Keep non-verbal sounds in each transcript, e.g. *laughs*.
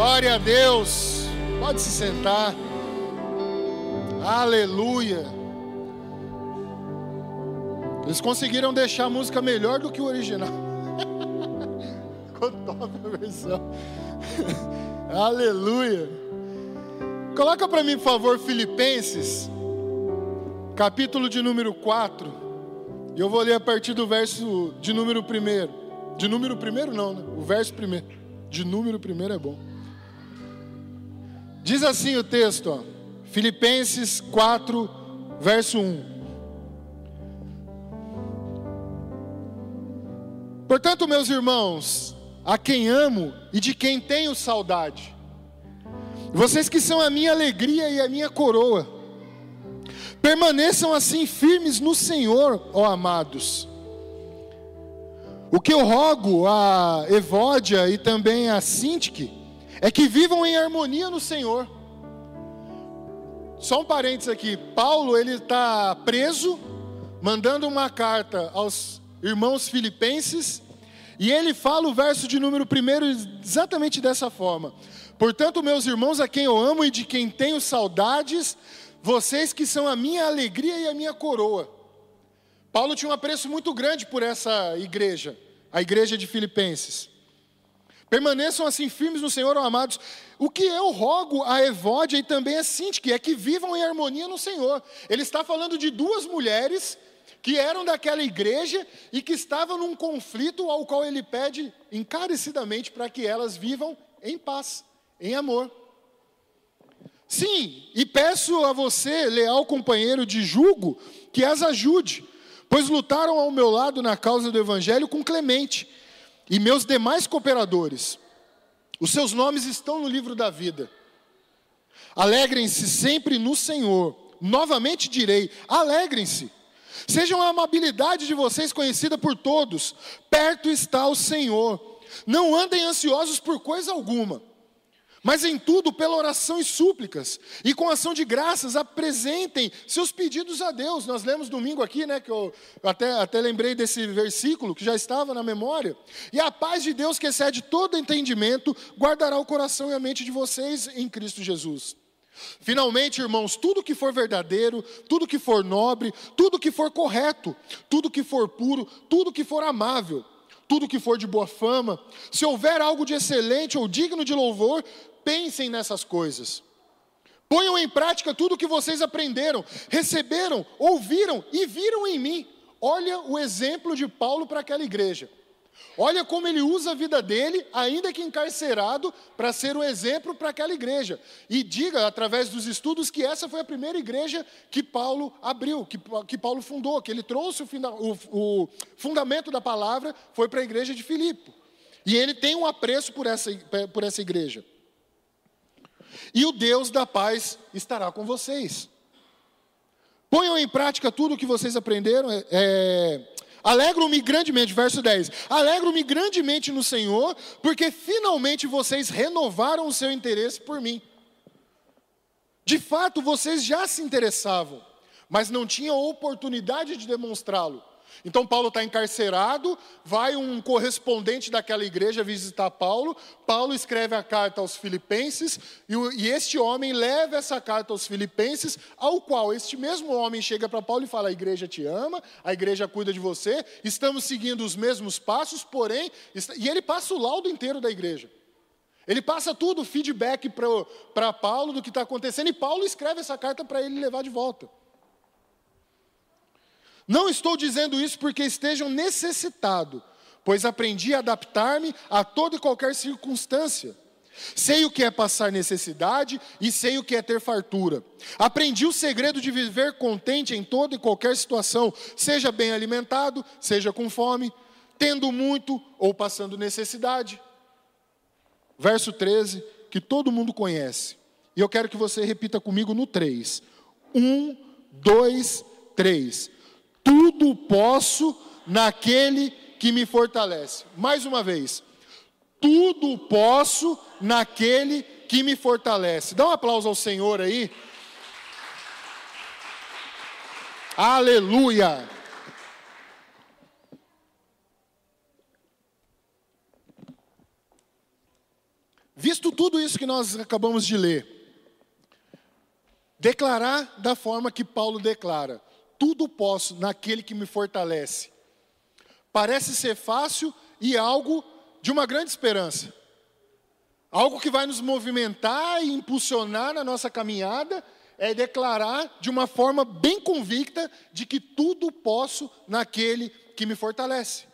Glória a Deus. Pode se sentar. Aleluia. Eles conseguiram deixar a música melhor do que o original. *laughs* Ficou top a versão. *laughs* Aleluia. Coloca para mim, por favor, Filipenses, capítulo de número 4. E eu vou ler a partir do verso de número 1. De número primeiro não, né? O verso primeiro. De número primeiro é bom. Diz assim o texto, ó, Filipenses 4, verso 1. Portanto, meus irmãos, a quem amo e de quem tenho saudade, vocês que são a minha alegria e a minha coroa, permaneçam assim firmes no Senhor, ó amados. O que eu rogo a Evódia e também a Sintique, é que vivam em harmonia no Senhor. Só um parênteses aqui, Paulo ele está preso, mandando uma carta aos irmãos filipenses, e ele fala o verso de número primeiro exatamente dessa forma. Portanto, meus irmãos, a quem eu amo e de quem tenho saudades, vocês que são a minha alegria e a minha coroa. Paulo tinha um apreço muito grande por essa igreja, a igreja de Filipenses. Permaneçam assim firmes no Senhor, amados. O que eu rogo a Evódia e também a Sintique é que vivam em harmonia no Senhor. Ele está falando de duas mulheres que eram daquela igreja e que estavam num conflito ao qual ele pede encarecidamente para que elas vivam em paz, em amor. Sim, e peço a você, leal companheiro de julgo, que as ajude, pois lutaram ao meu lado na causa do evangelho com Clemente e meus demais cooperadores. Os seus nomes estão no livro da vida. Alegrem-se sempre no Senhor. Novamente direi: alegrem-se. Sejam a amabilidade de vocês conhecida por todos. Perto está o Senhor. Não andem ansiosos por coisa alguma. Mas em tudo, pela oração e súplicas, e com ação de graças, apresentem seus pedidos a Deus. Nós lemos domingo aqui, né? Que eu até, até lembrei desse versículo que já estava na memória. E a paz de Deus, que excede todo entendimento, guardará o coração e a mente de vocês em Cristo Jesus. Finalmente, irmãos, tudo que for verdadeiro, tudo que for nobre, tudo que for correto, tudo que for puro, tudo que for amável, tudo que for de boa fama, se houver algo de excelente ou digno de louvor, pensem nessas coisas. Ponham em prática tudo o que vocês aprenderam, receberam, ouviram e viram em mim. Olha o exemplo de Paulo para aquela igreja. Olha como ele usa a vida dele, ainda que encarcerado, para ser um exemplo para aquela igreja. E diga, através dos estudos, que essa foi a primeira igreja que Paulo abriu, que, que Paulo fundou, que ele trouxe o, o, o fundamento da palavra, foi para a igreja de Filipe. E ele tem um apreço por essa, por essa igreja. E o Deus da paz estará com vocês. Ponham em prática tudo o que vocês aprenderam. É, é Alegro-me grandemente, verso 10. Alegro-me grandemente no Senhor, porque finalmente vocês renovaram o seu interesse por mim. De fato, vocês já se interessavam, mas não tinham oportunidade de demonstrá-lo. Então Paulo está encarcerado, vai um correspondente daquela igreja visitar Paulo. Paulo escreve a carta aos Filipenses e, e este homem leva essa carta aos Filipenses, ao qual este mesmo homem chega para Paulo e fala: a igreja te ama, a igreja cuida de você, estamos seguindo os mesmos passos, porém, e ele passa o laudo inteiro da igreja. Ele passa tudo, o feedback para Paulo do que está acontecendo, e Paulo escreve essa carta para ele levar de volta. Não estou dizendo isso porque estejam necessitado, pois aprendi a adaptar-me a toda e qualquer circunstância. Sei o que é passar necessidade e sei o que é ter fartura. Aprendi o segredo de viver contente em toda e qualquer situação, seja bem alimentado, seja com fome, tendo muito ou passando necessidade. Verso 13, que todo mundo conhece. E eu quero que você repita comigo no 3. 1, 2, 3 tudo posso naquele que me fortalece. Mais uma vez, tudo posso naquele que me fortalece. Dá um aplauso ao Senhor aí. Aleluia. Visto tudo isso que nós acabamos de ler, declarar da forma que Paulo declara: tudo posso naquele que me fortalece. Parece ser fácil e algo de uma grande esperança. Algo que vai nos movimentar e impulsionar na nossa caminhada é declarar de uma forma bem convicta de que tudo posso naquele que me fortalece.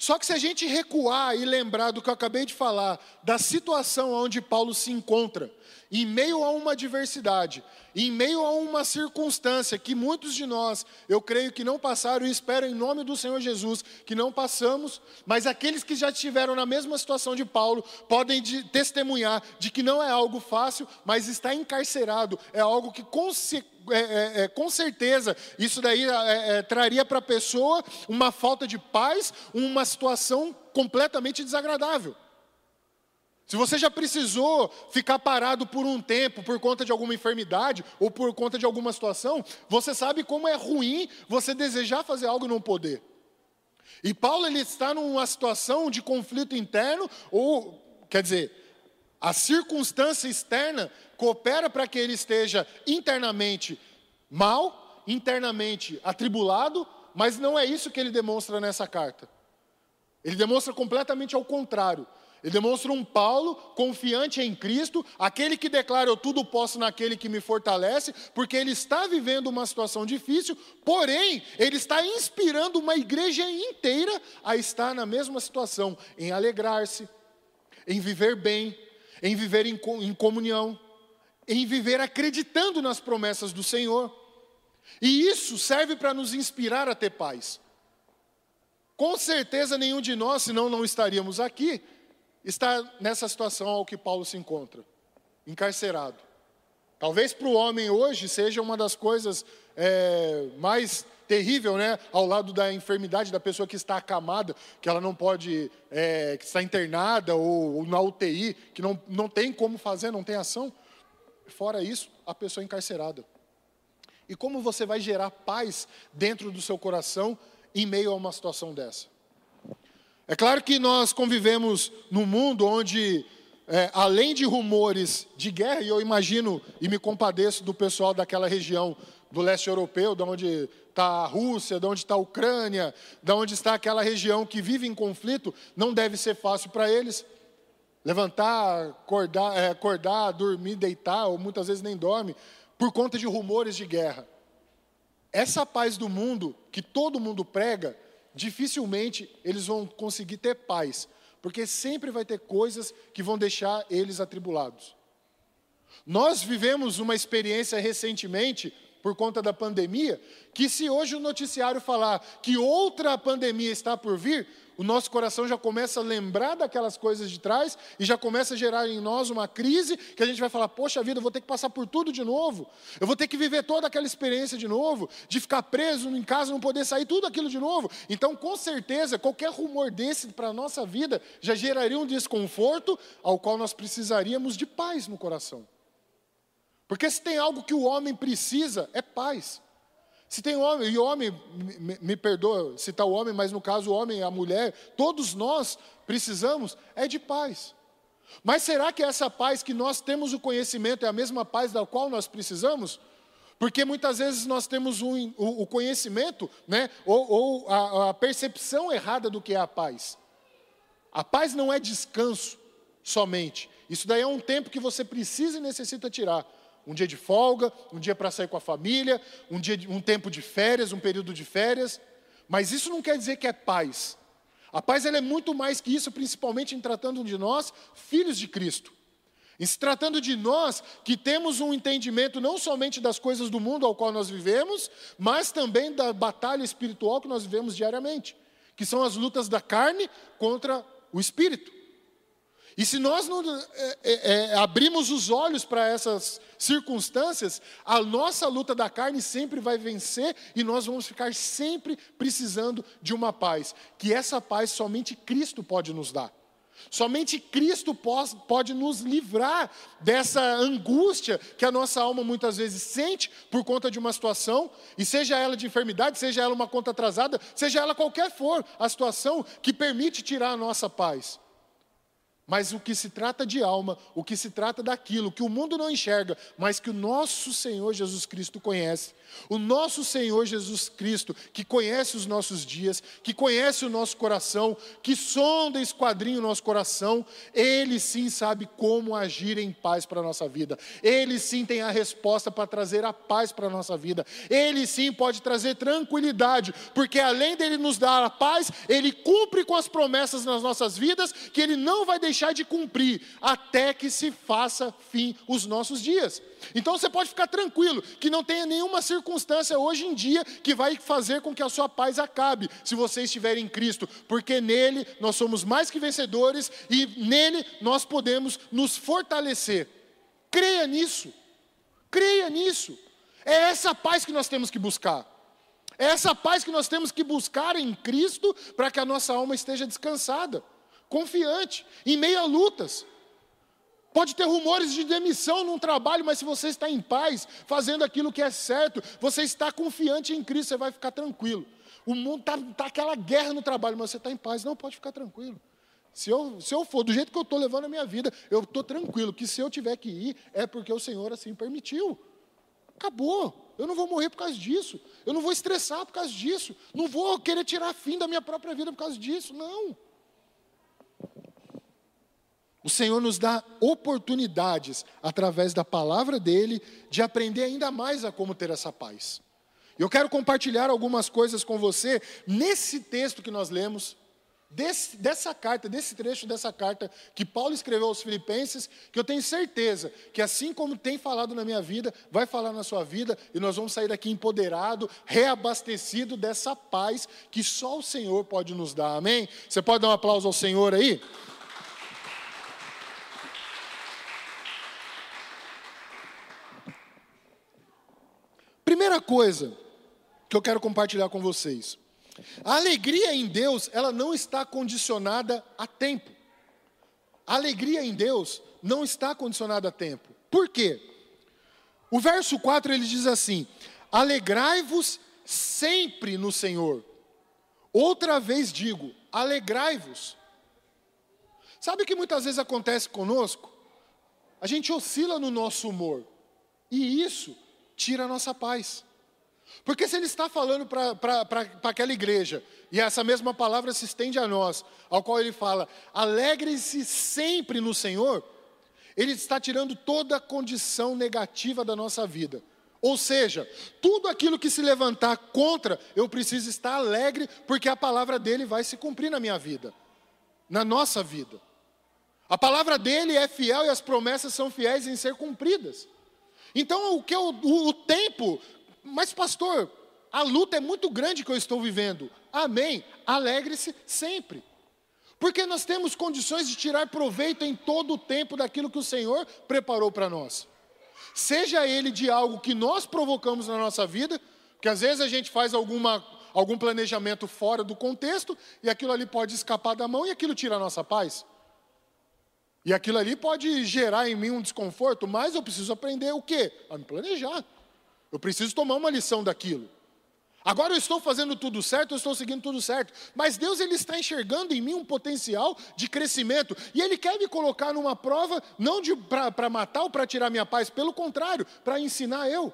Só que se a gente recuar e lembrar do que eu acabei de falar, da situação onde Paulo se encontra, em meio a uma adversidade, em meio a uma circunstância que muitos de nós, eu creio que não passaram e espero em nome do Senhor Jesus que não passamos, mas aqueles que já estiveram na mesma situação de Paulo podem de, testemunhar de que não é algo fácil, mas estar encarcerado é algo que com, é, é, é, com certeza isso daí é, é, traria para a pessoa uma falta de paz, uma situação completamente desagradável. Se você já precisou ficar parado por um tempo por conta de alguma enfermidade ou por conta de alguma situação, você sabe como é ruim você desejar fazer algo e não poder. E Paulo ele está numa situação de conflito interno ou, quer dizer, a circunstância externa coopera para que ele esteja internamente mal, internamente atribulado, mas não é isso que ele demonstra nessa carta. Ele demonstra completamente ao contrário. Ele demonstra um Paulo confiante em Cristo, aquele que declara eu tudo posso naquele que me fortalece, porque ele está vivendo uma situação difícil, porém, ele está inspirando uma igreja inteira a estar na mesma situação, em alegrar-se, em viver bem, em viver em, comunhão, em viver acreditando nas promessas do Senhor. E isso serve para nos inspirar a ter paz. Com certeza nenhum de nós, senão não estaríamos aqui, está nessa situação ao que Paulo se encontra, encarcerado. Talvez para o homem hoje seja uma das coisas é, mais terrível, né? Ao lado da enfermidade da pessoa que está acamada, que ela não pode, é, que está internada ou, ou, na UTI, que não, não tem como fazer, não tem ação. Fora isso, a pessoa encarcerada. E como você vai gerar paz dentro do seu coração em meio a uma situação dessa? É claro que nós convivemos num mundo onde, é, além de rumores de guerra, e eu imagino e me compadeço do pessoal daquela região do leste europeu, de onde está a Rússia, de onde está a Ucrânia, de onde está aquela região que vive em conflito, não deve ser fácil para eles. Levantar, acordar, é, acordar, dormir, deitar, ou muitas vezes nem dorme, por conta de rumores de guerra. Essa paz do mundo, que todo mundo prega, dificilmente eles vão conseguir ter paz, porque sempre vai ter coisas que vão deixar eles atribulados. Nós vivemos uma experiência recentemente, por conta da pandemia, que se hoje o noticiário falar que outra pandemia está por vir, o nosso coração já começa a lembrar daquelas coisas de trás e já começa a gerar em nós uma crise que a gente vai falar: poxa vida, eu vou ter que passar por tudo de novo, eu vou ter que viver toda aquela experiência de novo, de ficar preso em casa, não poder sair, tudo aquilo de novo. Então, com certeza, qualquer rumor desse para a nossa vida já geraria um desconforto ao qual nós precisaríamos de paz no coração. Porque se tem algo que o homem precisa, é paz. Se tem homem, e homem, me, me perdoa citar o homem, mas no caso o homem a mulher, todos nós precisamos é de paz. Mas será que essa paz que nós temos o conhecimento é a mesma paz da qual nós precisamos? Porque muitas vezes nós temos um, o, o, conhecimento, né, ou, ou a, a percepção errada do que é a paz. A paz não é descanso somente. Isso daí é um tempo que você precisa e necessita tirar. Um dia de folga, um dia para sair com a família, um, dia, um tempo de férias, um período de férias. Mas isso não quer dizer que é paz. A paz ela é muito mais que isso, principalmente em tratando de nós, filhos de Cristo. Em se tratando de nós que temos um entendimento não somente das coisas do mundo ao qual nós vivemos, mas também da batalha espiritual que nós vivemos diariamente, que são as lutas da carne contra o espírito. E se nós não é, é, é, abrimos os olhos para essas circunstâncias, a nossa luta da carne sempre vai vencer e nós vamos ficar sempre precisando de uma paz, que essa paz somente Cristo pode nos dar. Somente Cristo pode, pode nos livrar dessa angústia que a nossa alma muitas vezes sente por conta de uma situação, e seja ela de enfermidade, seja ela uma conta atrasada, seja ela qualquer for a situação que permite tirar a nossa paz. Mas o que se trata de alma, o que se trata daquilo que o mundo não enxerga, mas que o nosso Senhor Jesus Cristo conhece. O nosso Senhor Jesus Cristo, que conhece os nossos dias, que conhece o nosso coração, que sonda e esquadrinha o nosso coração, Ele sim sabe como agir em paz para a nossa vida. Ele sim tem a resposta para trazer a paz para a nossa vida. Ele sim pode trazer tranquilidade, porque além dele nos dar a paz, Ele cumpre com as promessas nas nossas vidas, que Ele não vai deixar deixar de cumprir até que se faça fim os nossos dias. Então você pode ficar tranquilo que não tenha nenhuma circunstância hoje em dia que vai fazer com que a sua paz acabe, se você estiver em Cristo, porque nele nós somos mais que vencedores e nele nós podemos nos fortalecer. Creia nisso. Creia nisso. É essa paz que nós temos que buscar. É essa paz que nós temos que buscar em Cristo para que a nossa alma esteja descansada confiante, em meio a lutas. Pode ter rumores de demissão num trabalho, mas se você está em paz, fazendo aquilo que é certo, você está confiante em Cristo, você vai ficar tranquilo. O mundo está tá aquela guerra no trabalho, mas você está em paz, não pode ficar tranquilo. Se eu, se eu for do jeito que eu estou levando a minha vida, eu estou tranquilo, que se eu tiver que ir, é porque o Senhor assim permitiu. Acabou. Eu não vou morrer por causa disso. Eu não vou estressar por causa disso. Não vou querer tirar fim da minha própria vida por causa disso. Não. O Senhor nos dá oportunidades, através da palavra dele, de aprender ainda mais a como ter essa paz. Eu quero compartilhar algumas coisas com você nesse texto que nós lemos, desse, dessa carta, desse trecho dessa carta que Paulo escreveu aos Filipenses, que eu tenho certeza que, assim como tem falado na minha vida, vai falar na sua vida, e nós vamos sair daqui empoderado, reabastecido dessa paz que só o Senhor pode nos dar. Amém? Você pode dar um aplauso ao Senhor aí? Primeira coisa que eu quero compartilhar com vocês. A alegria em Deus, ela não está condicionada a tempo. A alegria em Deus não está condicionada a tempo. Por quê? O verso 4 ele diz assim: Alegrai-vos sempre no Senhor. Outra vez digo, alegrai-vos. Sabe o que muitas vezes acontece conosco? A gente oscila no nosso humor. E isso tira a nossa paz. Porque se ele está falando para aquela igreja, e essa mesma palavra se estende a nós, ao qual ele fala, alegre-se sempre no Senhor, ele está tirando toda a condição negativa da nossa vida. Ou seja, tudo aquilo que se levantar contra, eu preciso estar alegre, porque a palavra dele vai se cumprir na minha vida, na nossa vida. A palavra dele é fiel e as promessas são fiéis em ser cumpridas. Então, o que o, o, o tempo, mas pastor, a luta é muito grande que eu estou vivendo. Amém. Alegre-se sempre. Porque nós temos condições de tirar proveito em todo o tempo daquilo que o Senhor preparou para nós. Seja ele de algo que nós provocamos na nossa vida, que às vezes a gente faz alguma, algum planejamento fora do contexto, e aquilo ali pode escapar da mão e aquilo tira a nossa paz. E aquilo ali pode gerar em mim um desconforto, mas eu preciso aprender o quê? A me planejar. Eu preciso tomar uma lição daquilo. Agora eu estou fazendo tudo certo, eu estou seguindo tudo certo, mas Deus ele está enxergando em mim um potencial de crescimento e Ele quer me colocar numa prova não para matar ou para tirar minha paz, pelo contrário, para ensinar eu,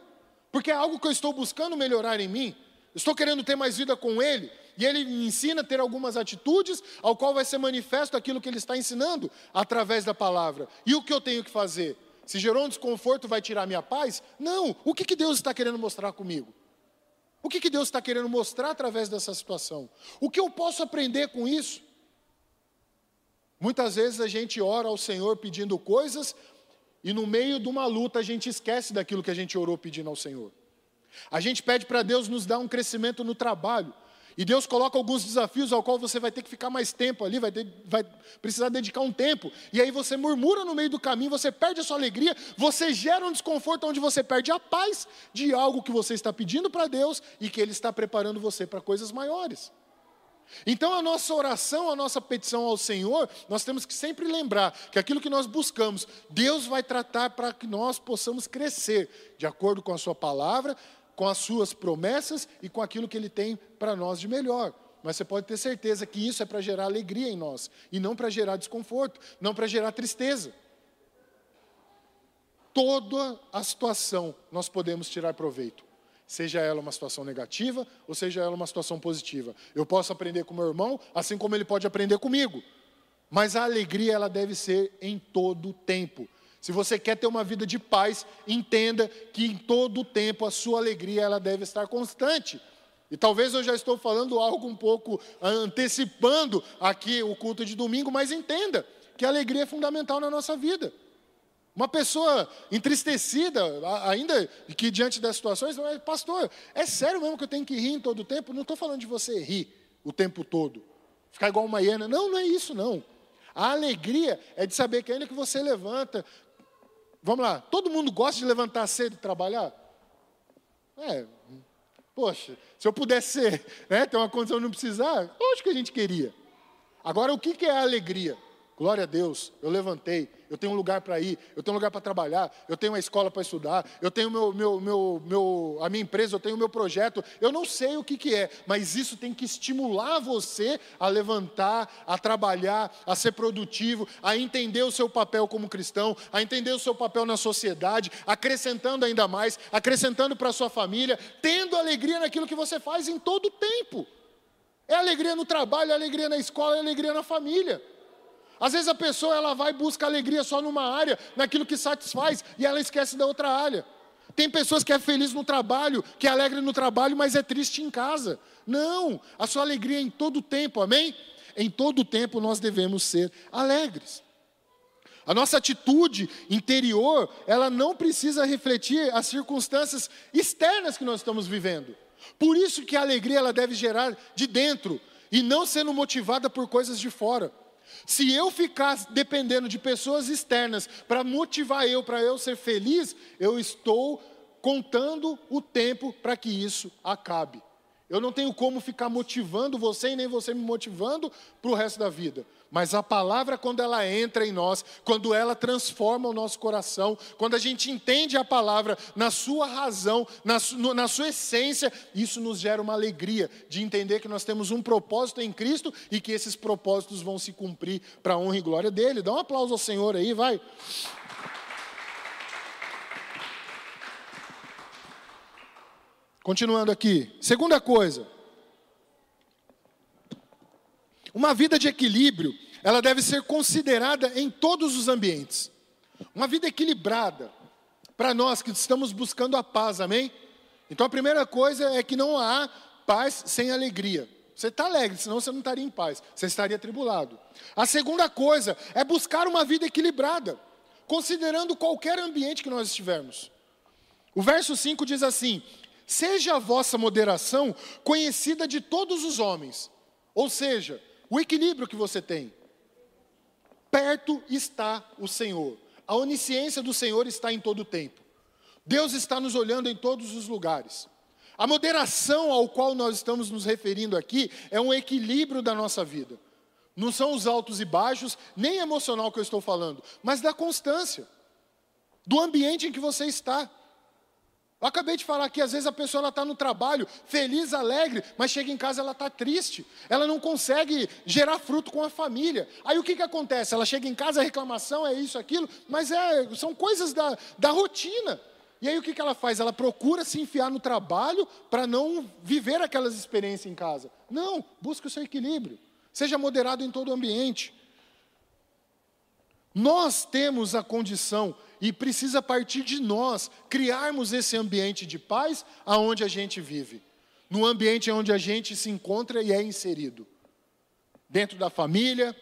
porque é algo que eu estou buscando melhorar em mim. Estou querendo ter mais vida com Ele e Ele ensina a ter algumas atitudes, ao qual vai ser manifesto aquilo que Ele está ensinando através da palavra. E o que eu tenho que fazer? Se gerou um desconforto, vai tirar minha paz? Não. O que, que Deus está querendo mostrar comigo? O que, que Deus está querendo mostrar através dessa situação? O que eu posso aprender com isso? Muitas vezes a gente ora ao Senhor pedindo coisas e no meio de uma luta a gente esquece daquilo que a gente orou pedindo ao Senhor. A gente pede para Deus nos dar um crescimento no trabalho. E Deus coloca alguns desafios ao qual você vai ter que ficar mais tempo ali, vai, ter, vai, precisar dedicar um tempo. E aí você murmura no meio do caminho, você perde a sua alegria, você gera um desconforto onde você perde a paz de algo que você está pedindo para Deus e que Ele está preparando você para coisas maiores. Então a nossa oração, a nossa petição ao Senhor, nós temos que sempre lembrar que aquilo que nós buscamos, Deus vai tratar para que nós possamos crescer de acordo com a Sua palavra, com as suas promessas e com aquilo que Ele tem para nós de melhor. mas você pode ter certeza que isso é para gerar alegria em nós, e não para gerar desconforto, não para gerar tristeza. Toda a situação nós podemos tirar proveito, seja ela uma situação negativa ou seja ela uma situação positiva. Eu posso aprender com meu irmão, assim como ele pode aprender comigo. Mas a alegria ela deve ser em todo o tempo. Se você quer ter uma vida de paz, entenda que em todo o tempo a sua alegria ela deve estar constante. E talvez eu já estou falando algo um pouco antecipando aqui o culto de domingo, mas entenda que a alegria é fundamental na nossa vida. Uma pessoa entristecida, ainda que diante das situações, é, pastor, é sério mesmo que eu tenho que rir em todo o tempo? Não estou falando de você rir o tempo todo, ficar igual uma hiena. Não, não é isso não. A alegria é de saber que ainda que você levanta, vamos lá, todo mundo gosta de levantar cedo e trabalhar? É, poxa, se eu pudesse ser, *laughs* né, ter uma condição de não precisar, lógico que a gente queria. Agora, o que é a alegria? Glória a Deus, eu levantei, eu tenho um lugar para ir, eu tenho um lugar para trabalhar, eu tenho uma escola para estudar, eu tenho meu, meu, meu, meu, a minha empresa, eu tenho o meu projeto. Eu não sei o que, que é, mas isso tem que estimular você a levantar, a trabalhar, a ser produtivo, a entender o seu papel como cristão, a entender o seu papel na sociedade, acrescentando ainda mais, acrescentando para a sua família, tendo alegria naquilo que você faz em todo o tempo. É alegria no trabalho, é alegria na escola, é alegria na família. Às vezes a pessoa ela vai e busca alegria só numa área, naquilo que satisfaz, e ela esquece da outra área. Tem pessoas que é feliz no trabalho, que é alegre no trabalho, mas é triste em casa. Não, a sua alegria é em todo tempo, amém? Em todo tempo nós devemos ser alegres. A nossa atitude interior, ela não precisa refletir as circunstâncias externas que nós estamos vivendo. Por isso que a alegria ela deve gerar de dentro e não sendo motivada por coisas de fora. Se eu ficar dependendo de pessoas externas para motivar eu, para eu ser feliz, eu estou contando o tempo para que isso acabe. Eu não tenho como ficar motivando você e nem você me motivando para o resto da vida. Mas a palavra, quando ela entra em nós, quando ela transforma o nosso coração, quando a gente entende a palavra na sua razão, na, na sua essência, isso nos gera uma alegria de entender que nós temos um propósito em Cristo e que esses propósitos vão se cumprir para a honra e glória dele. Dá um aplauso ao Senhor aí, vai. Continuando aqui. Segunda coisa. Uma vida de equilíbrio, ela deve ser considerada em todos os ambientes. Uma vida equilibrada, para nós que estamos buscando a paz, amém? Então a primeira coisa é que não há paz sem alegria. Você está alegre, senão você não estaria em paz, você estaria atribulado. A segunda coisa é buscar uma vida equilibrada, considerando qualquer ambiente que nós estivermos. O verso 5 diz assim: Seja a vossa moderação conhecida de todos os homens. Ou seja, o equilíbrio que você tem. Perto está o Senhor. A onisciência do Senhor está em todo o tempo. Deus está nos olhando em todos os lugares. A moderação ao qual nós estamos nos referindo aqui é um equilíbrio da nossa vida. Não são os altos e baixos, nem emocional que eu estou falando, mas da constância, do ambiente em que você está. Eu acabei de falar que às vezes a pessoa está no trabalho, feliz, alegre, mas chega em casa ela está triste. Ela não consegue gerar fruto com a família. Aí o que, que acontece? Ela chega em casa, a reclamação é isso, aquilo, mas é, são coisas da, da rotina. E aí o que, que ela faz? Ela procura se enfiar no trabalho para não viver aquelas experiências em casa. Não, busca o seu equilíbrio. Seja moderado em todo o ambiente. Nós temos a condição e precisa partir de nós criarmos esse ambiente de paz aonde a gente vive, no ambiente onde a gente se encontra e é inserido. Dentro da família,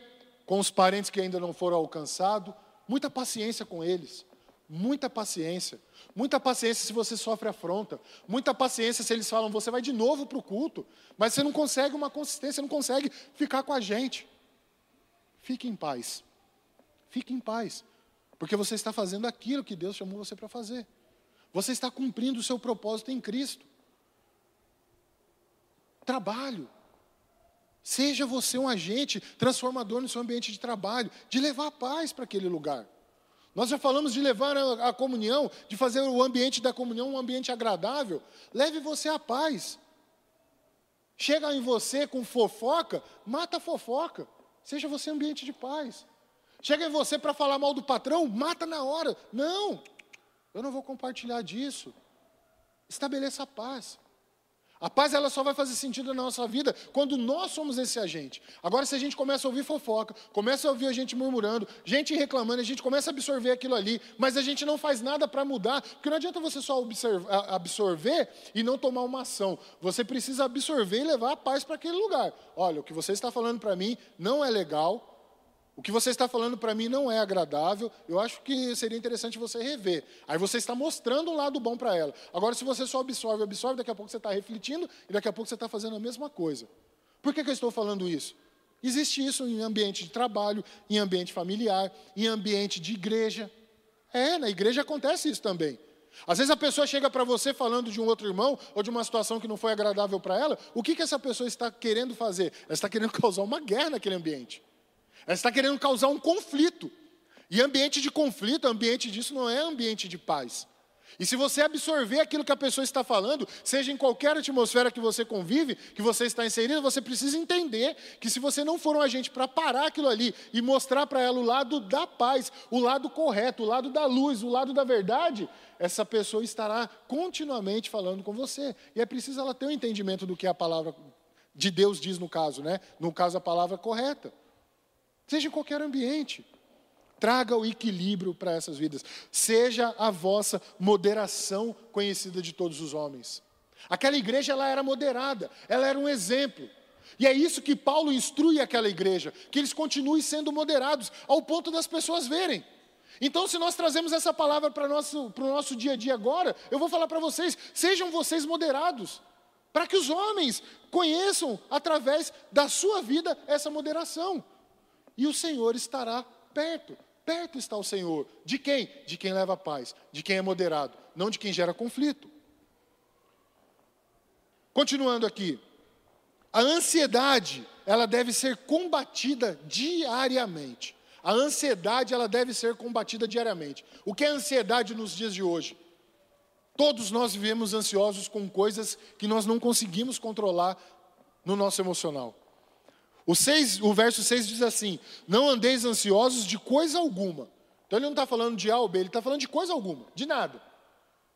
com os parentes que ainda não foram alcançados, muita paciência com eles, muita paciência. Muita paciência se você sofre afronta. Muita paciência se eles falam, você vai de novo para o culto. Mas você não consegue uma consistência, não consegue ficar com a gente. Fique em paz. Fique em paz. Porque você está fazendo aquilo que Deus chamou você para fazer. Você está cumprindo o seu propósito em Cristo. Trabalho. Seja você um agente transformador no seu ambiente de trabalho, de levar paz para aquele lugar. Nós já falamos de levar a, a, comunhão, de fazer o ambiente da comunhão um ambiente agradável. Leve você a paz. Chega em você com fofoca, mata a fofoca. Seja você ambiente de paz. Chega em você para falar mal do patrão, mata na hora. Não, eu não vou compartilhar disso. Estabeleça a paz. A paz ela só vai fazer sentido na nossa vida quando nós somos esse agente. Agora, se a gente começa a ouvir fofoca, começa a ouvir a gente murmurando, gente reclamando, a gente começa a absorver aquilo ali, mas a gente não faz nada para mudar, porque não adianta você só absorver e não tomar uma ação. Você precisa absorver e levar a paz para aquele lugar. Olha, o que você está falando para mim não é legal, o que você está falando para mim não é agradável, eu acho que seria interessante você rever. Aí você está mostrando um lado bom para ela. Agora, se você só absorve, absorve, daqui a pouco você está refletindo e daqui a pouco você está fazendo a mesma coisa. Por que, que eu estou falando isso? Existe isso em ambiente de trabalho, em ambiente familiar, em ambiente de igreja. É, na igreja acontece isso também. Às vezes a pessoa chega para você falando de um outro irmão ou de uma situação que não foi agradável para ela. O que, que essa pessoa está querendo fazer? Ela está querendo *laughs* causar uma guerra naquele ambiente. Ela está querendo causar um conflito. E ambiente de conflito, ambiente disso não é ambiente de paz. E se você absorver aquilo que a pessoa está falando, seja em qualquer atmosfera que você convive, que você está inserido, você precisa entender que se você não for um agente para parar aquilo ali e mostrar para ela o lado da paz, o lado correto, o lado da luz, o lado da verdade, essa pessoa estará continuamente falando com você. E é preciso ela ter um entendimento do que a palavra de Deus diz no caso, né? No caso, a palavra correta. Seja em qualquer ambiente. Traga o equilíbrio para essas vidas. Seja a vossa moderação conhecida de todos os homens. Aquela igreja ela era moderada, ela era um exemplo. E é isso que Paulo instrui aquela igreja, que eles continuem sendo moderados, ao ponto das pessoas verem. Então, se nós trazemos essa palavra para o nosso, para o nosso dia a dia agora, eu vou falar para vocês: sejam vocês moderados, para que os homens conheçam, através da sua vida, essa moderação e o Senhor estará perto. Perto está o Senhor. De quem? De quem leva paz, de quem é moderado, não de quem gera conflito. Continuando aqui. A ansiedade, ela deve ser combatida diariamente. A ansiedade, ela deve ser combatida diariamente. O que é ansiedade nos dias de hoje? Todos nós vivemos ansiosos com coisas que nós não conseguimos controlar no nosso emocional. O, o verso 6 diz assim: Não andeis ansiosos de coisa alguma. Então ele não está falando de A ou B, ele está falando de coisa alguma, de nada.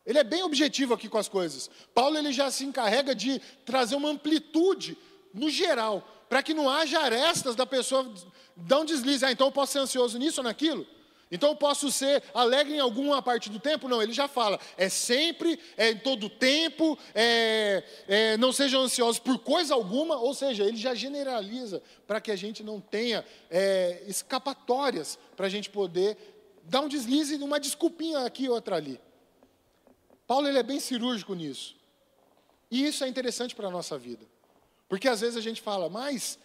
Ele é bem objetivo aqui com as coisas. Paulo ele já se encarrega de trazer uma amplitude no geral, para que não haja arestas da pessoa dar um deslize. Ah, então eu posso ser ansioso nisso ou naquilo? Então eu posso ser alegre em alguma parte do tempo? Não, ele já fala, é sempre, é em todo tempo, é, é, não sejam ansiosos por coisa alguma, ou seja, ele já generaliza para que a gente não tenha é, escapatórias, para a gente poder dar um deslize, uma desculpinha aqui outra ali. Paulo ele é bem cirúrgico nisso. E isso é interessante para a nossa vida. Porque às vezes a gente fala, mas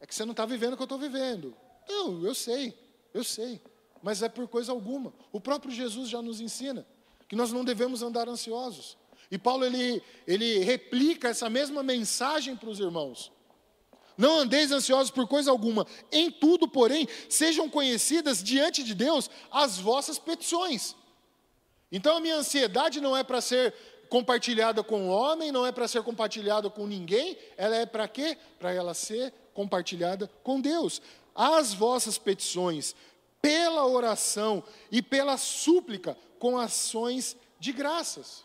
é que você não está vivendo o que eu estou vivendo. Não, eu sei. Eu sei, mas é por coisa alguma. O próprio Jesus já nos ensina que nós não devemos andar ansiosos. E Paulo ele, ele replica essa mesma mensagem para os irmãos. Não andeis ansiosos por coisa alguma, em tudo, porém, sejam conhecidas diante de Deus as vossas petições. Então a minha ansiedade não é para ser compartilhada com o homem, não é para ser compartilhada com ninguém, ela é para quê? Para ela ser compartilhada com Deus as vossas petições pela oração e pela súplica com ações de graças.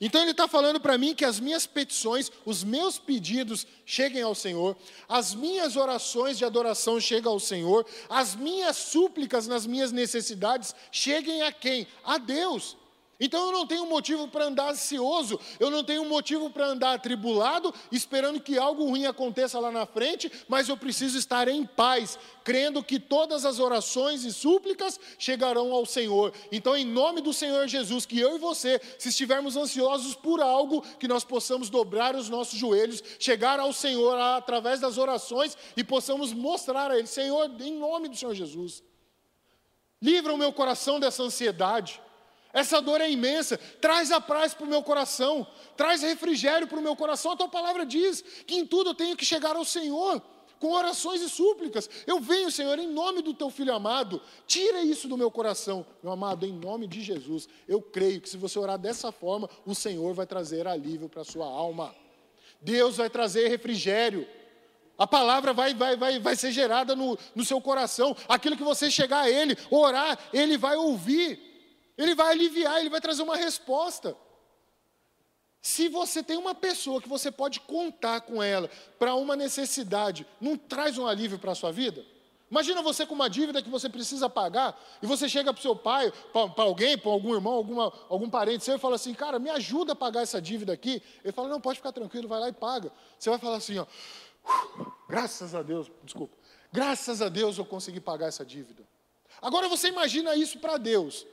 Então ele está falando para mim que as minhas petições, os meus pedidos cheguem ao Senhor, as minhas orações de adoração chegam ao Senhor, as minhas súplicas nas minhas necessidades cheguem a quem? A Deus. Então eu não tenho motivo para andar ansioso, eu não tenho motivo para andar atribulado, esperando que algo ruim aconteça lá na frente, mas eu preciso estar em paz, crendo que todas as orações e súplicas chegarão ao Senhor. Então, em nome do Senhor Jesus, que eu e você, se estivermos ansiosos por algo, que nós possamos dobrar os nossos joelhos, chegar ao Senhor através das orações e possamos mostrar a Ele: Senhor, em nome do Senhor Jesus, livra o meu coração dessa ansiedade. Essa dor é imensa. Traz a paz para o meu coração. Traz refrigério para o meu coração. A tua palavra diz que em tudo eu tenho que chegar ao Senhor com orações e súplicas. Eu venho, Senhor, em nome do teu filho amado. Tira isso do meu coração, meu amado, em nome de Jesus. Eu creio que se você orar dessa forma, o Senhor vai trazer alívio para a sua alma. Deus vai trazer refrigério. A palavra vai, vai, vai, vai ser gerada no, no seu coração. Aquilo que você chegar a Ele, orar, Ele vai ouvir. Ele vai aliviar, Ele vai trazer uma resposta. Se você tem uma pessoa que você pode contar com ela para uma necessidade, não traz um alívio para a sua vida? Imagina você com uma dívida que você precisa pagar e você chega para o seu pai, para alguém, para algum irmão, alguma, algum parente seu e fala assim, cara, me ajuda a pagar essa dívida aqui. Ele fala, não, pode ficar tranquilo, vai lá e paga. Você vai falar assim, ó, graças a Deus, desculpa, graças a Deus eu consegui pagar essa dívida. Agora você imagina isso para Deus,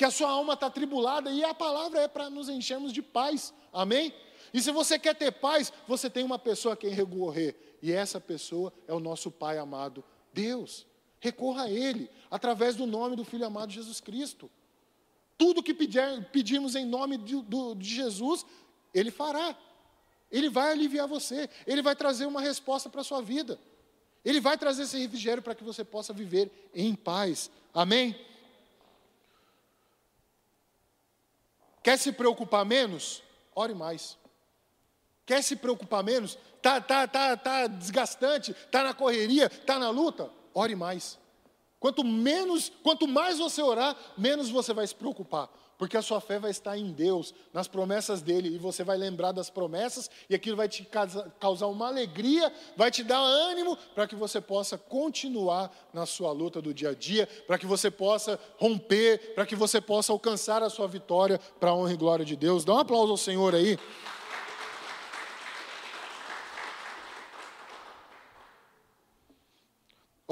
que a sua alma está atribulada e a palavra é para nos enchermos de paz, amém? E se você quer ter paz, você tem uma pessoa a quem recorrer, e essa pessoa é o nosso Pai amado Deus. Recorra a Ele, através do nome do Filho amado Jesus Cristo. Tudo que pedir, pedirmos em nome de, do, de Jesus, Ele fará. Ele vai aliviar você, Ele vai trazer uma resposta para a sua vida. Ele vai trazer esse refrigério para que você possa viver em paz. Amém? Quer se preocupar menos? Ore mais. Quer se preocupar menos? Tá, tá, tá, tá desgastante, tá na correria, tá na luta? Ore mais. Quanto menos, quanto mais você orar, menos você vai se preocupar, porque a sua fé vai estar em Deus, nas promessas dele, e você vai lembrar das promessas, e aquilo vai te causar uma alegria, vai te dar ânimo para que você possa continuar na sua luta do dia a dia, para que você possa romper, para que você possa alcançar a sua vitória para a honra e glória de Deus. Dá um aplauso ao Senhor aí.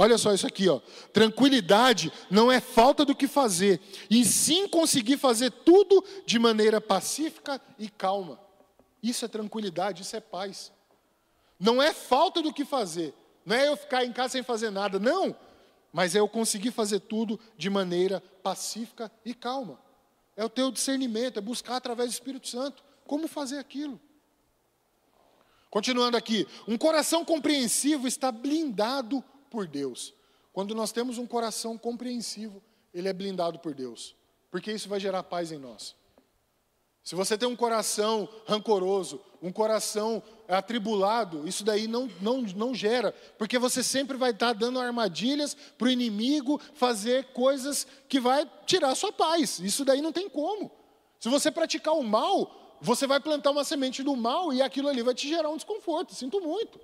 Olha só isso aqui, ó. Tranquilidade não é falta do que fazer, e sim conseguir fazer tudo de maneira pacífica e calma. Isso é tranquilidade, isso é paz. Não é falta do que fazer, não é eu ficar em casa sem fazer nada, não. Mas é eu conseguir fazer tudo de maneira pacífica e calma. É o teu discernimento, é buscar através do Espírito Santo como fazer aquilo. Continuando aqui, um coração compreensivo está blindado por Deus. Quando nós temos um coração compreensivo, ele é blindado por Deus, porque isso vai gerar paz em nós. Se você tem um coração rancoroso, um coração atribulado, isso daí não, não, não gera, porque você sempre vai estar dando armadilhas para o inimigo fazer coisas que vai tirar a sua paz. Isso daí não tem como. Se você praticar o mal, você vai plantar uma semente do mal e aquilo ali vai te gerar um desconforto. Sinto muito.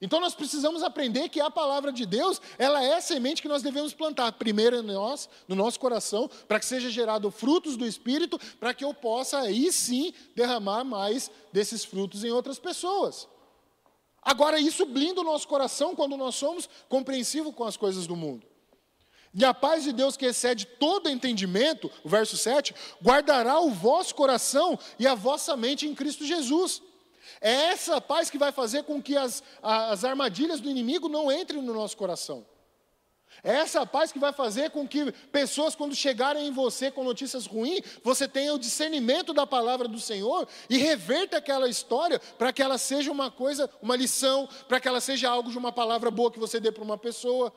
Então nós precisamos aprender que a palavra de Deus, ela é a semente que nós devemos plantar primeiro em nós, no nosso coração, para que seja gerado frutos do espírito, para que eu possa aí sim derramar mais desses frutos em outras pessoas. Agora isso blinda o nosso coração quando nós somos compreensivos com as coisas do mundo. E a paz de Deus que excede todo entendimento, o verso 7, guardará o vosso coração e a vossa mente em Cristo Jesus. É essa paz que vai fazer com que as, as armadilhas do inimigo não entrem no nosso coração. É essa paz que vai fazer com que pessoas, quando chegarem em você com notícias ruins, você tenha o discernimento da palavra do Senhor e reverta aquela história para que ela seja uma coisa, uma lição, para que ela seja algo de uma palavra boa que você dê para uma pessoa,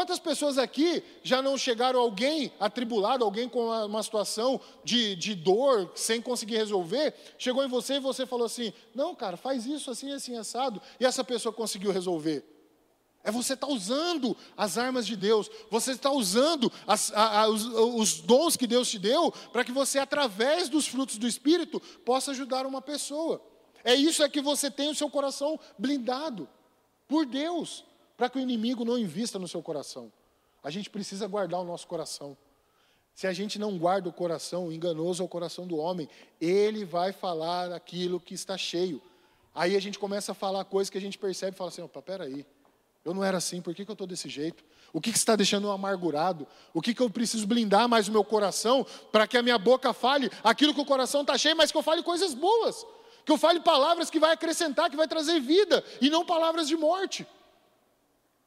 Quantas pessoas aqui já não chegaram alguém atribulado, alguém com uma, situação de, de dor, sem conseguir resolver, chegou em você e você falou assim: não, cara, faz isso assim, assim, assado, e essa pessoa conseguiu resolver. É você estar tá usando as armas de Deus, você está usando as, a, a, os, os dons que Deus te deu, para que você, através dos frutos do Espírito, possa ajudar uma pessoa. É isso é que você tem o seu coração blindado por Deus para que o inimigo não invista no seu coração. A gente precisa guardar o nosso coração. Se a gente não guarda o coração, enganoso é o coração do homem, ele vai falar aquilo que está cheio. Aí a gente começa a falar coisas que a gente percebe e fala assim: opa, peraí, eu não era assim, por que, que eu estou desse jeito? O que, que está deixando eu amargurado? O que, que eu preciso blindar mais o meu coração para que a minha boca fale aquilo que o coração está cheio, mas que eu fale coisas boas? Que eu fale palavras que vai acrescentar, que vai trazer vida, e não palavras de morte.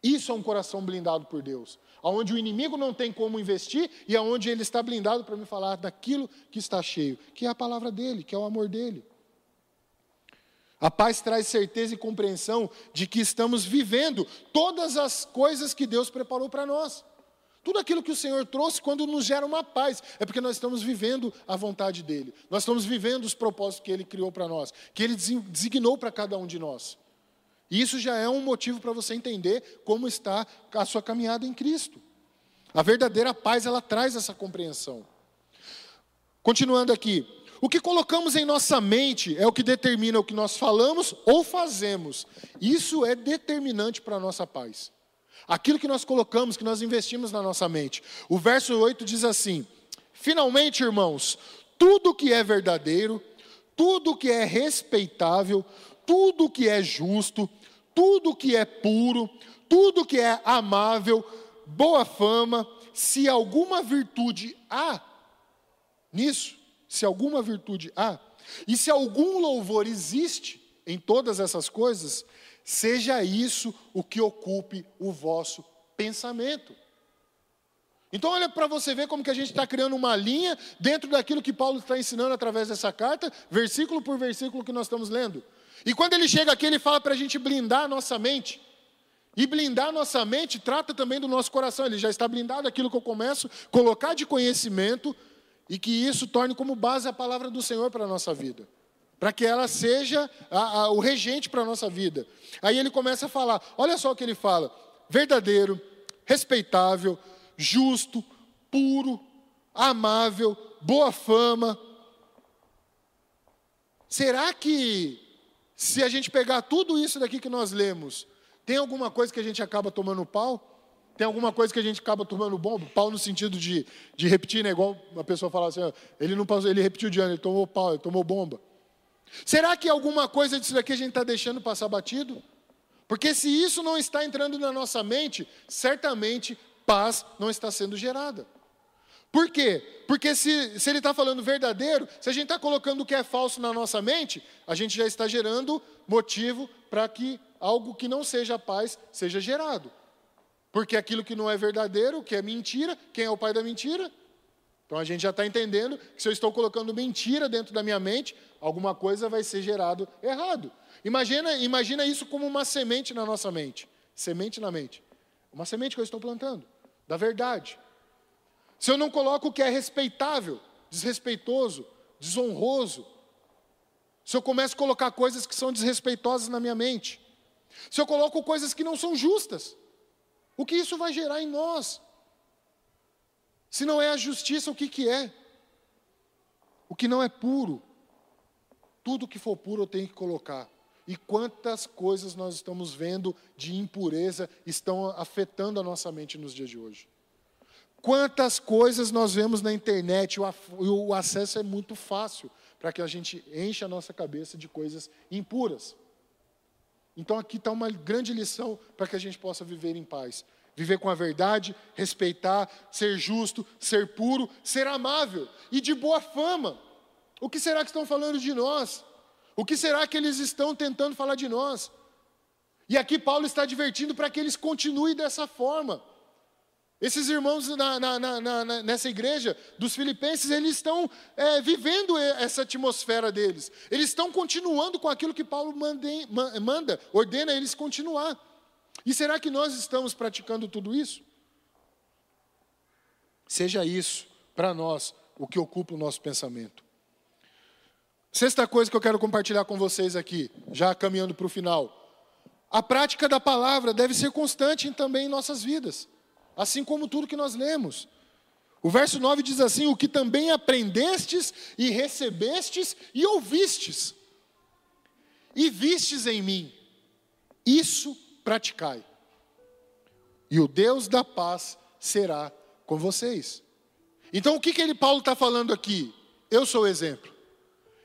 Isso é um coração blindado por Deus, aonde o inimigo não tem como investir e aonde ele está blindado para me falar daquilo que está cheio, que é a palavra dele, que é o amor dele. A paz traz certeza e compreensão de que estamos vivendo todas as coisas que Deus preparou para nós. Tudo aquilo que o Senhor trouxe quando nos gera uma paz, é porque nós estamos vivendo a vontade dEle, nós estamos vivendo os propósitos que Ele criou para nós, que Ele designou para cada um de nós. Isso já é um motivo para você entender como está a sua caminhada em Cristo. A verdadeira paz, ela traz essa compreensão. Continuando aqui, o que colocamos em nossa mente é o que determina o que nós falamos ou fazemos. Isso é determinante para a nossa paz. Aquilo que nós colocamos, que nós investimos na nossa mente. O verso 8 diz assim: Finalmente, irmãos, tudo que é verdadeiro, tudo que é respeitável, tudo que é justo, tudo que é puro, tudo que é amável, boa fama, se alguma virtude há nisso, se alguma virtude há, e se algum louvor existe em todas essas coisas, seja isso o que ocupe o vosso pensamento. Então olha para você ver como que a gente está criando uma linha dentro daquilo que Paulo está ensinando através dessa carta, versículo por versículo que nós estamos lendo. E quando ele chega aqui, ele fala para a gente blindar a nossa mente. E blindar a nossa mente trata também do nosso coração. Ele já está blindado aquilo que eu começo colocar de conhecimento e que isso torne como base a palavra do Senhor para a nossa vida para que ela seja a, a, o regente para a nossa vida. Aí ele começa a falar: olha só o que ele fala: verdadeiro, respeitável, justo, puro, amável, boa fama. Será que, se a gente pegar tudo isso daqui que nós lemos, tem alguma coisa que a gente acaba tomando pau? Tem alguma coisa que a gente acaba tomando bomba? Pau no sentido de, de repetir, né? Igual uma pessoa fala assim, ele não passou, ele repetiu de ano, ele tomou pau, ele tomou bomba. Será que alguma coisa disso daqui a gente está deixando passar batido? Porque se isso não está entrando na nossa mente, certamente paz não está sendo gerada. Por quê? Porque se, se ele está falando verdadeiro, se a gente está colocando o que é falso na nossa mente, a gente já está gerando motivo para que algo que não seja paz seja gerado. Porque aquilo que não é verdadeiro, que é mentira, quem é o pai da mentira? Então a gente já está entendendo que se eu estou colocando mentira dentro da minha mente, alguma coisa vai ser gerado errado. Imagina, imagina isso como uma semente na nossa mente. Semente na mente. Uma semente que eu estou plantando, da verdade. Se eu não coloco o que é respeitável, desrespeitoso, desonroso, se eu começo a colocar coisas que são desrespeitosas na minha mente, se eu coloco coisas que não são justas, o que isso vai gerar em nós? Se não é a justiça, o que, que é? O que não é puro, tudo que for puro eu tenho que colocar. E quantas coisas nós estamos vendo de impureza estão afetando a nossa mente nos dias de hoje. Quantas coisas nós vemos na internet, o acesso é muito fácil para que a gente encha a nossa cabeça de coisas impuras. Então aqui está uma grande lição para que a gente possa viver em paz. Viver com a verdade, respeitar, ser justo, ser puro, ser amável e de boa fama. O que será que estão falando de nós? O que será que eles estão tentando falar de nós? E aqui Paulo está advertindo para que eles continuem dessa forma. Esses irmãos na, na, na, nessa igreja dos Filipenses, eles estão é, vivendo essa atmosfera deles. Eles estão continuando com aquilo que Paulo manda, ordena eles continuar. E será que nós estamos praticando tudo isso? Seja isso, para nós, o que ocupa o nosso pensamento. Sexta coisa que eu quero compartilhar com vocês aqui, já caminhando para o final. A prática da palavra deve ser constante também em nossas vidas, assim como tudo que nós lemos. O verso 9 diz assim: O que também aprendestes e recebestes e ouvistes, e vistes em mim, isso praticai. E o Deus da paz será com vocês. Então o que, que ele, Paulo está falando aqui? Eu sou o exemplo.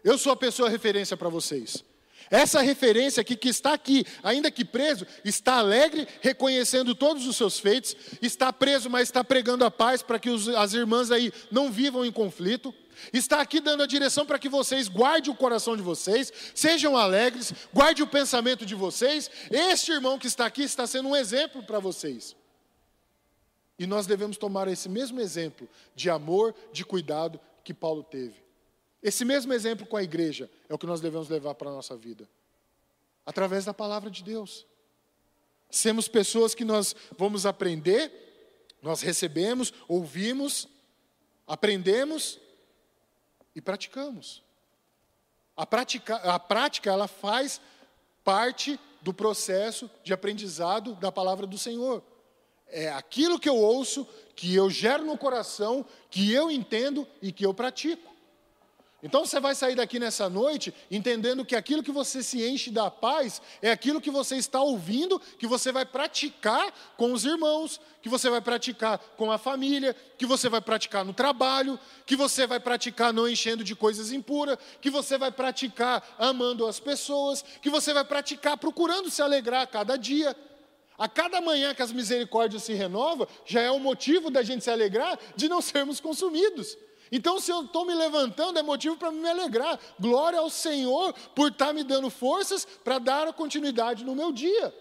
Eu sou a pessoa referência para vocês. Essa referência aqui, que está aqui, ainda que preso, está alegre, reconhecendo todos os seus feitos, está preso, mas está pregando a paz para que os, as irmãs aí não vivam em conflito. Está aqui dando a direção para que vocês guardem o coração de vocês, sejam alegres, guarde o pensamento de vocês. Este irmão que está aqui está sendo um exemplo para vocês. E nós devemos tomar esse mesmo exemplo de amor, de cuidado que Paulo teve. Esse mesmo exemplo com a igreja é o que nós devemos levar para a nossa vida. Através da palavra de Deus. Sermos pessoas que nós vamos aprender Nós recebemos, ouvimos, aprendemos e praticamos. A a prática ela faz parte do processo de aprendizado da palavra do Senhor. É aquilo que eu ouço, que eu gero no coração, que eu entendo e que eu pratico. Então você vai sair daqui nessa noite entendendo que aquilo que você se enche da paz é aquilo que você está ouvindo, que você vai praticar com os irmãos, que você vai praticar com a família, que você vai praticar no trabalho, que você vai praticar não enchendo de coisas impuras, que você vai praticar amando as pessoas, que você vai praticar procurando se alegrar a cada dia. A cada manhã que as misericórdias se renovam, já é o motivo da gente se alegrar de não *laughs* sermos consumidos. Então, se eu estou me levantando, é motivo para me alegrar. Glória ao Senhor por estar tá me dando forças para dar continuidade no meu dia.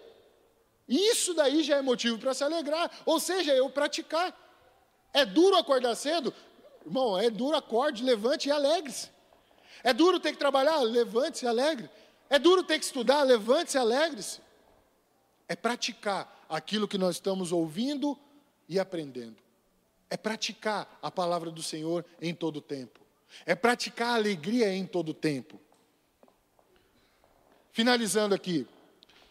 Isso daí já é motivo para se alegrar. Ou seja, eu praticar. É duro acordar cedo? Irmão, é duro, acorde, levante e alegre-se. É duro ter que trabalhar? Levante-se e alegre. É duro ter que estudar? Levante-se e alegre-se. É praticar aquilo que nós estamos ouvindo e aprendendo é praticar a palavra do Senhor em todo tempo. É praticar a alegria em todo tempo. Finalizando aqui.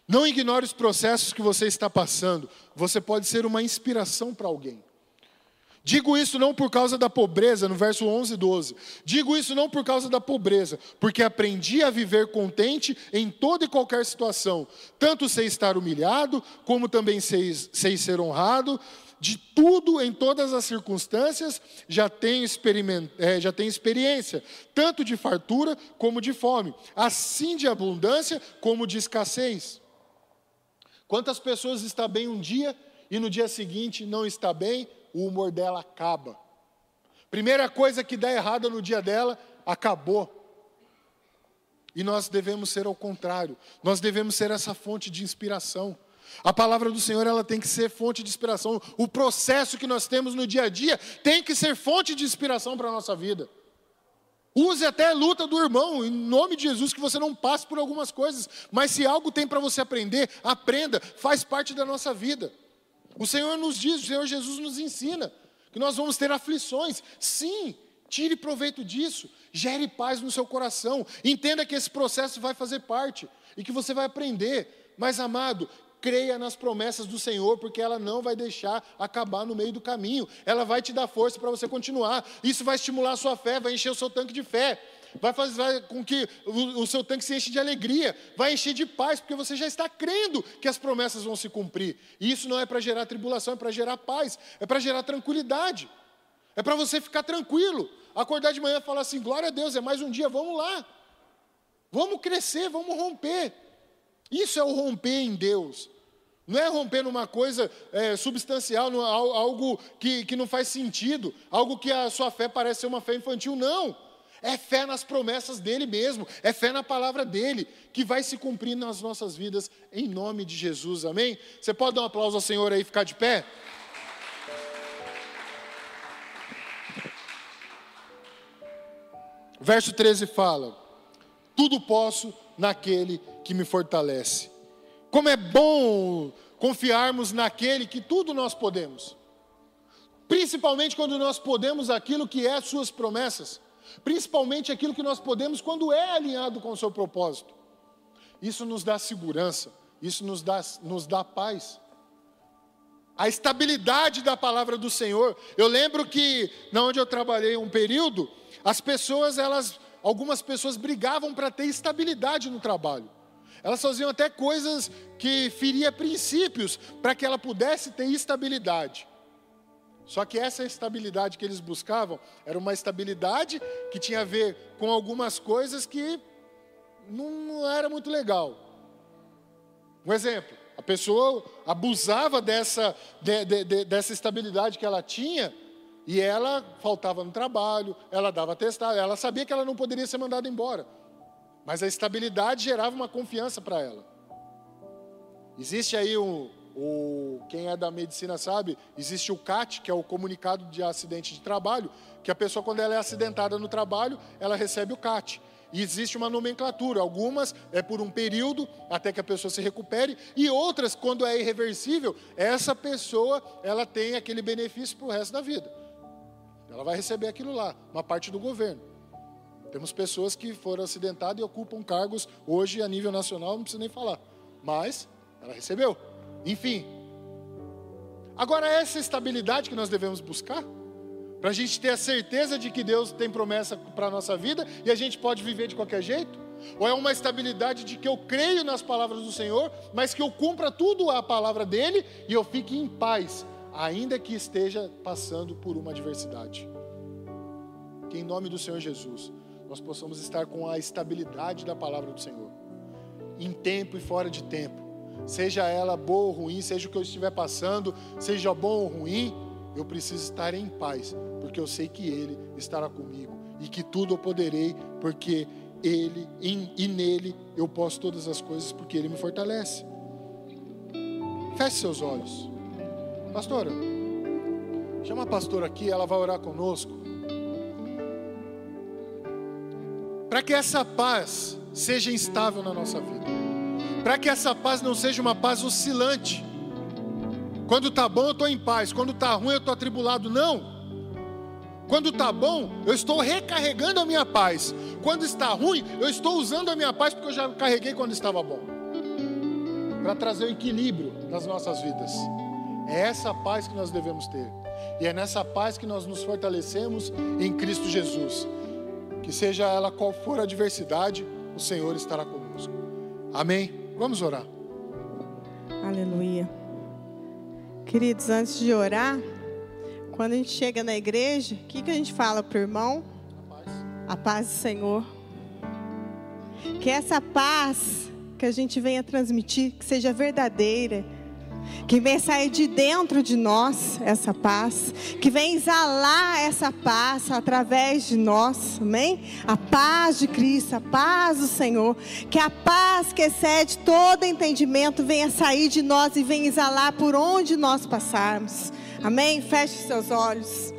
Não ignore os processos que você está passando. Você pode ser uma inspiração para alguém. Digo isso não por causa da pobreza, no verso 11 e 12. Digo isso não por causa da pobreza, porque aprendi a viver contente em toda e qualquer situação. Tanto sei estar humilhado, como também sei, sei ser honrado de tudo em todas as circunstâncias já tem, é, já tem experiência, tanto de fartura como de fome, assim de abundância como de escassez. Quantas pessoas está bem um dia e no dia seguinte não está bem, o humor dela acaba. Primeira coisa que dá errada no dia dela, acabou. E nós devemos ser ao contrário, nós devemos ser essa fonte de inspiração. A palavra do Senhor ela tem que ser fonte de inspiração. O processo que nós temos no dia a dia tem que ser fonte de inspiração para a nossa vida. Use até a luta do irmão, em nome de Jesus, que você não passe por algumas coisas. Mas se algo tem para você aprender, aprenda, faz parte da nossa vida. O Senhor nos diz, o Senhor Jesus nos ensina que nós vamos ter aflições. Sim, tire proveito disso, gere paz no seu coração. Entenda que esse processo vai fazer parte e que você vai aprender. Mas, amado, creia nas promessas do Senhor, porque ela não vai deixar acabar no meio do caminho. Ela vai te dar força para você continuar. Isso vai estimular a sua fé, vai encher o seu tanque de fé. Vai fazer com que o, o seu tanque se enche de alegria, vai encher de paz, porque você já está crendo que as promessas vão se cumprir. E isso não é para gerar tribulação, é para gerar paz, é para gerar tranquilidade. É para você ficar tranquilo. Acordar de manhã e falar assim: glória a Deus, é mais um dia, vamos lá. Vamos crescer, vamos romper. Isso é o romper em Deus. Não é romper numa coisa é, substancial, algo que, que não faz sentido, algo que a sua fé parece ser uma fé infantil, não. É fé nas promessas dele mesmo, é fé na palavra dele, que vai se cumprir nas nossas vidas, em nome de Jesus, amém? Você pode dar um aplauso ao Senhor aí e ficar de pé? Verso 13 fala: Tudo posso naquele que me fortalece. Como é bom confiarmos naquele que tudo nós podemos. Principalmente quando nós podemos aquilo que é suas promessas. Principalmente aquilo que nós podemos quando é alinhado com o seu propósito. Isso nos dá segurança, isso nos dá, nos dá paz. A estabilidade da palavra do Senhor. Eu lembro que, na onde eu trabalhei um período, as pessoas, elas, algumas pessoas brigavam para ter estabilidade no trabalho. Elas faziam até coisas que feria princípios para que ela pudesse ter estabilidade. Só que essa estabilidade que eles buscavam era uma estabilidade que tinha a ver com algumas coisas que não era muito legal. Um exemplo, a pessoa abusava dessa, de, de, de, dessa estabilidade que ela tinha e ela faltava no trabalho, ela dava testado, ela sabia que ela não poderia ser mandada embora. Mas a estabilidade gerava uma confiança para ela. Existe aí um, o, quem é da medicina sabe, existe o CAT, que é o comunicado de acidente de trabalho, que a pessoa, quando ela é acidentada no trabalho, ela recebe o CAT. E existe uma nomenclatura, algumas é por um período até que a pessoa se recupere, e outras, quando é irreversível, essa pessoa ela tem aquele benefício para o resto da vida. Ela vai receber aquilo lá, uma parte do governo. Temos pessoas que foram acidentadas e ocupam cargos hoje a nível nacional, não precisa nem falar. Mas ela recebeu. Enfim. Agora, essa estabilidade que nós devemos buscar, para a gente ter a certeza de que Deus tem promessa para a nossa vida e a gente pode viver de qualquer jeito? Ou é uma estabilidade de que eu creio nas palavras do Senhor, mas que eu cumpra tudo a palavra dele e eu fique em paz, ainda que esteja passando por uma adversidade? Que em nome do Senhor Jesus, nós possamos estar com a estabilidade da palavra do Senhor, em tempo e fora de tempo, seja ela boa ou ruim, seja o que eu estiver passando, seja bom ou ruim, eu preciso estar em paz, porque eu sei que Ele estará comigo e que tudo eu poderei, porque Ele em, e nele eu posso todas as coisas, porque Ele me fortalece. Feche seus olhos, pastora. Chama a pastora aqui, ela vai orar conosco. Para que essa paz seja instável na nossa vida, para que essa paz não seja uma paz oscilante, quando está bom, eu estou em paz. Quando está ruim, eu estou atribulado. Não. Quando está bom, eu estou recarregando a minha paz. Quando está ruim, eu estou usando a minha paz porque eu já carreguei quando estava bom. Para trazer o equilíbrio nas nossas vidas. É essa paz que nós devemos ter. E é nessa paz que nós nos fortalecemos em Cristo Jesus. Que seja ela qual for a adversidade, o Senhor estará conosco. Amém? Vamos orar. Aleluia. Queridos, antes de orar, quando a gente chega na igreja, o que, que a gente fala para o irmão? A paz. a paz do Senhor. Que essa paz que a gente venha transmitir, que seja verdadeira, que venha sair de dentro de nós essa paz, que venha exalar essa paz através de nós, amém? A paz de Cristo, a paz do Senhor, que a paz que excede todo entendimento venha sair de nós e venha exalar por onde nós passarmos, amém? Feche seus olhos,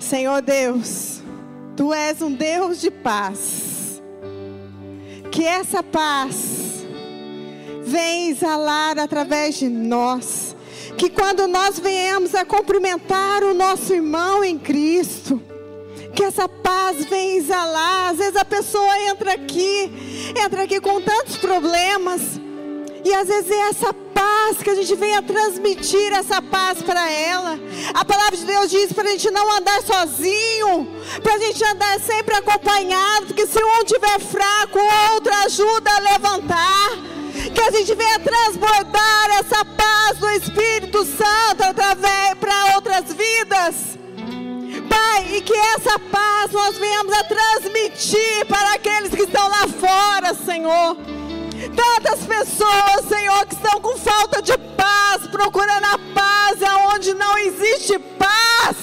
Senhor Deus, Tu és um Deus de paz, que essa paz vem exalar através de nós. Que quando nós venhamos a cumprimentar o nosso irmão em Cristo, que essa paz vem exalar. Às vezes a pessoa entra aqui, entra aqui com tantos problemas, e às vezes é essa paz que a gente vem a transmitir essa paz para ela. A palavra de Deus diz para a gente não andar sozinho, para a gente andar sempre acompanhado, porque se um tiver fraco, o outro ajuda a levantar que a gente venha transbordar essa paz do Espírito Santo através para outras vidas. Pai, e que essa paz nós venhamos a transmitir para aqueles que estão lá fora, Senhor. Tantas pessoas, Senhor, que estão com falta de paz, procurando a paz aonde não existe paz.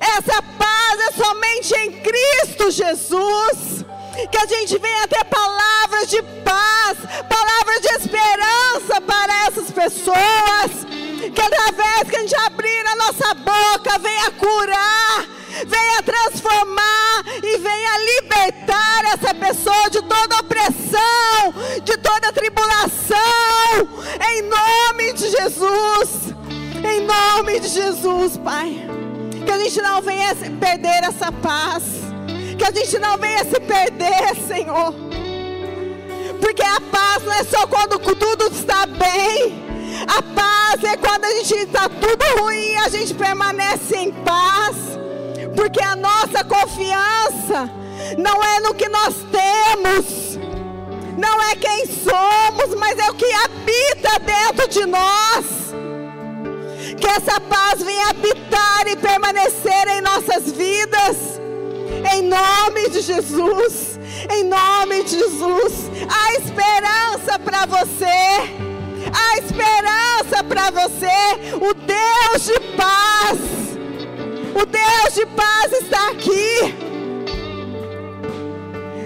Essa paz é somente em Cristo Jesus que a gente venha ter palavras de paz, palavras de esperança para essas pessoas, que através que a gente abrir a nossa boca, venha curar, venha transformar e venha libertar essa pessoa de toda opressão, de toda tribulação, em nome de Jesus, em nome de Jesus, Pai, que a gente não venha perder essa paz que a gente não venha se perder, Senhor. Porque a paz não é só quando tudo está bem. A paz é quando a gente está tudo ruim, a gente permanece em paz. Porque a nossa confiança não é no que nós temos, não é quem somos, mas é o que habita dentro de nós. Que essa paz venha habitar e permanecer em nossas vidas. Em nome de Jesus. Em nome de Jesus. A esperança para você. A esperança para você. O Deus de paz. O Deus de paz está aqui.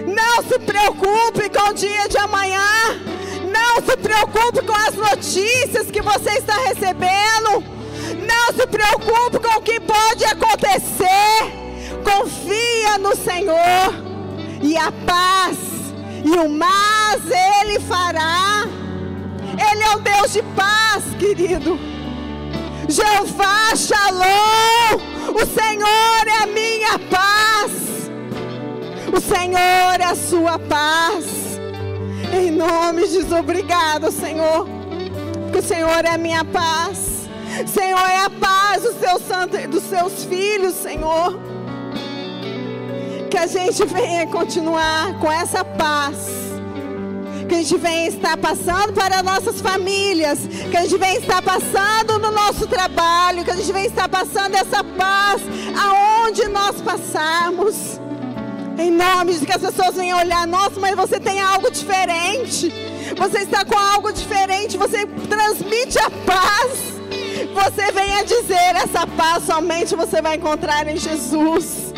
Não se preocupe com o dia de amanhã. Não se preocupe com as notícias que você está recebendo. Não se preocupe com o que pode acontecer. Confia no Senhor. E a paz e o mais Ele fará. Ele é o Deus de paz, querido. Jeová Shalom. O Senhor é a minha paz. O Senhor é a sua paz. Em nome de Jesus, obrigado, Senhor. Que o Senhor é a minha paz. Senhor, é a paz dos seus, santos, dos seus filhos, Senhor. A gente venha continuar com essa paz que a gente venha estar passando para nossas famílias, que a gente venha estar passando no nosso trabalho, que a gente venha estar passando essa paz aonde nós passarmos. Em nome de que as pessoas venham olhar, nossa, mas você tem algo diferente. Você está com algo diferente, você transmite a paz. Você venha dizer essa paz somente você vai encontrar em Jesus.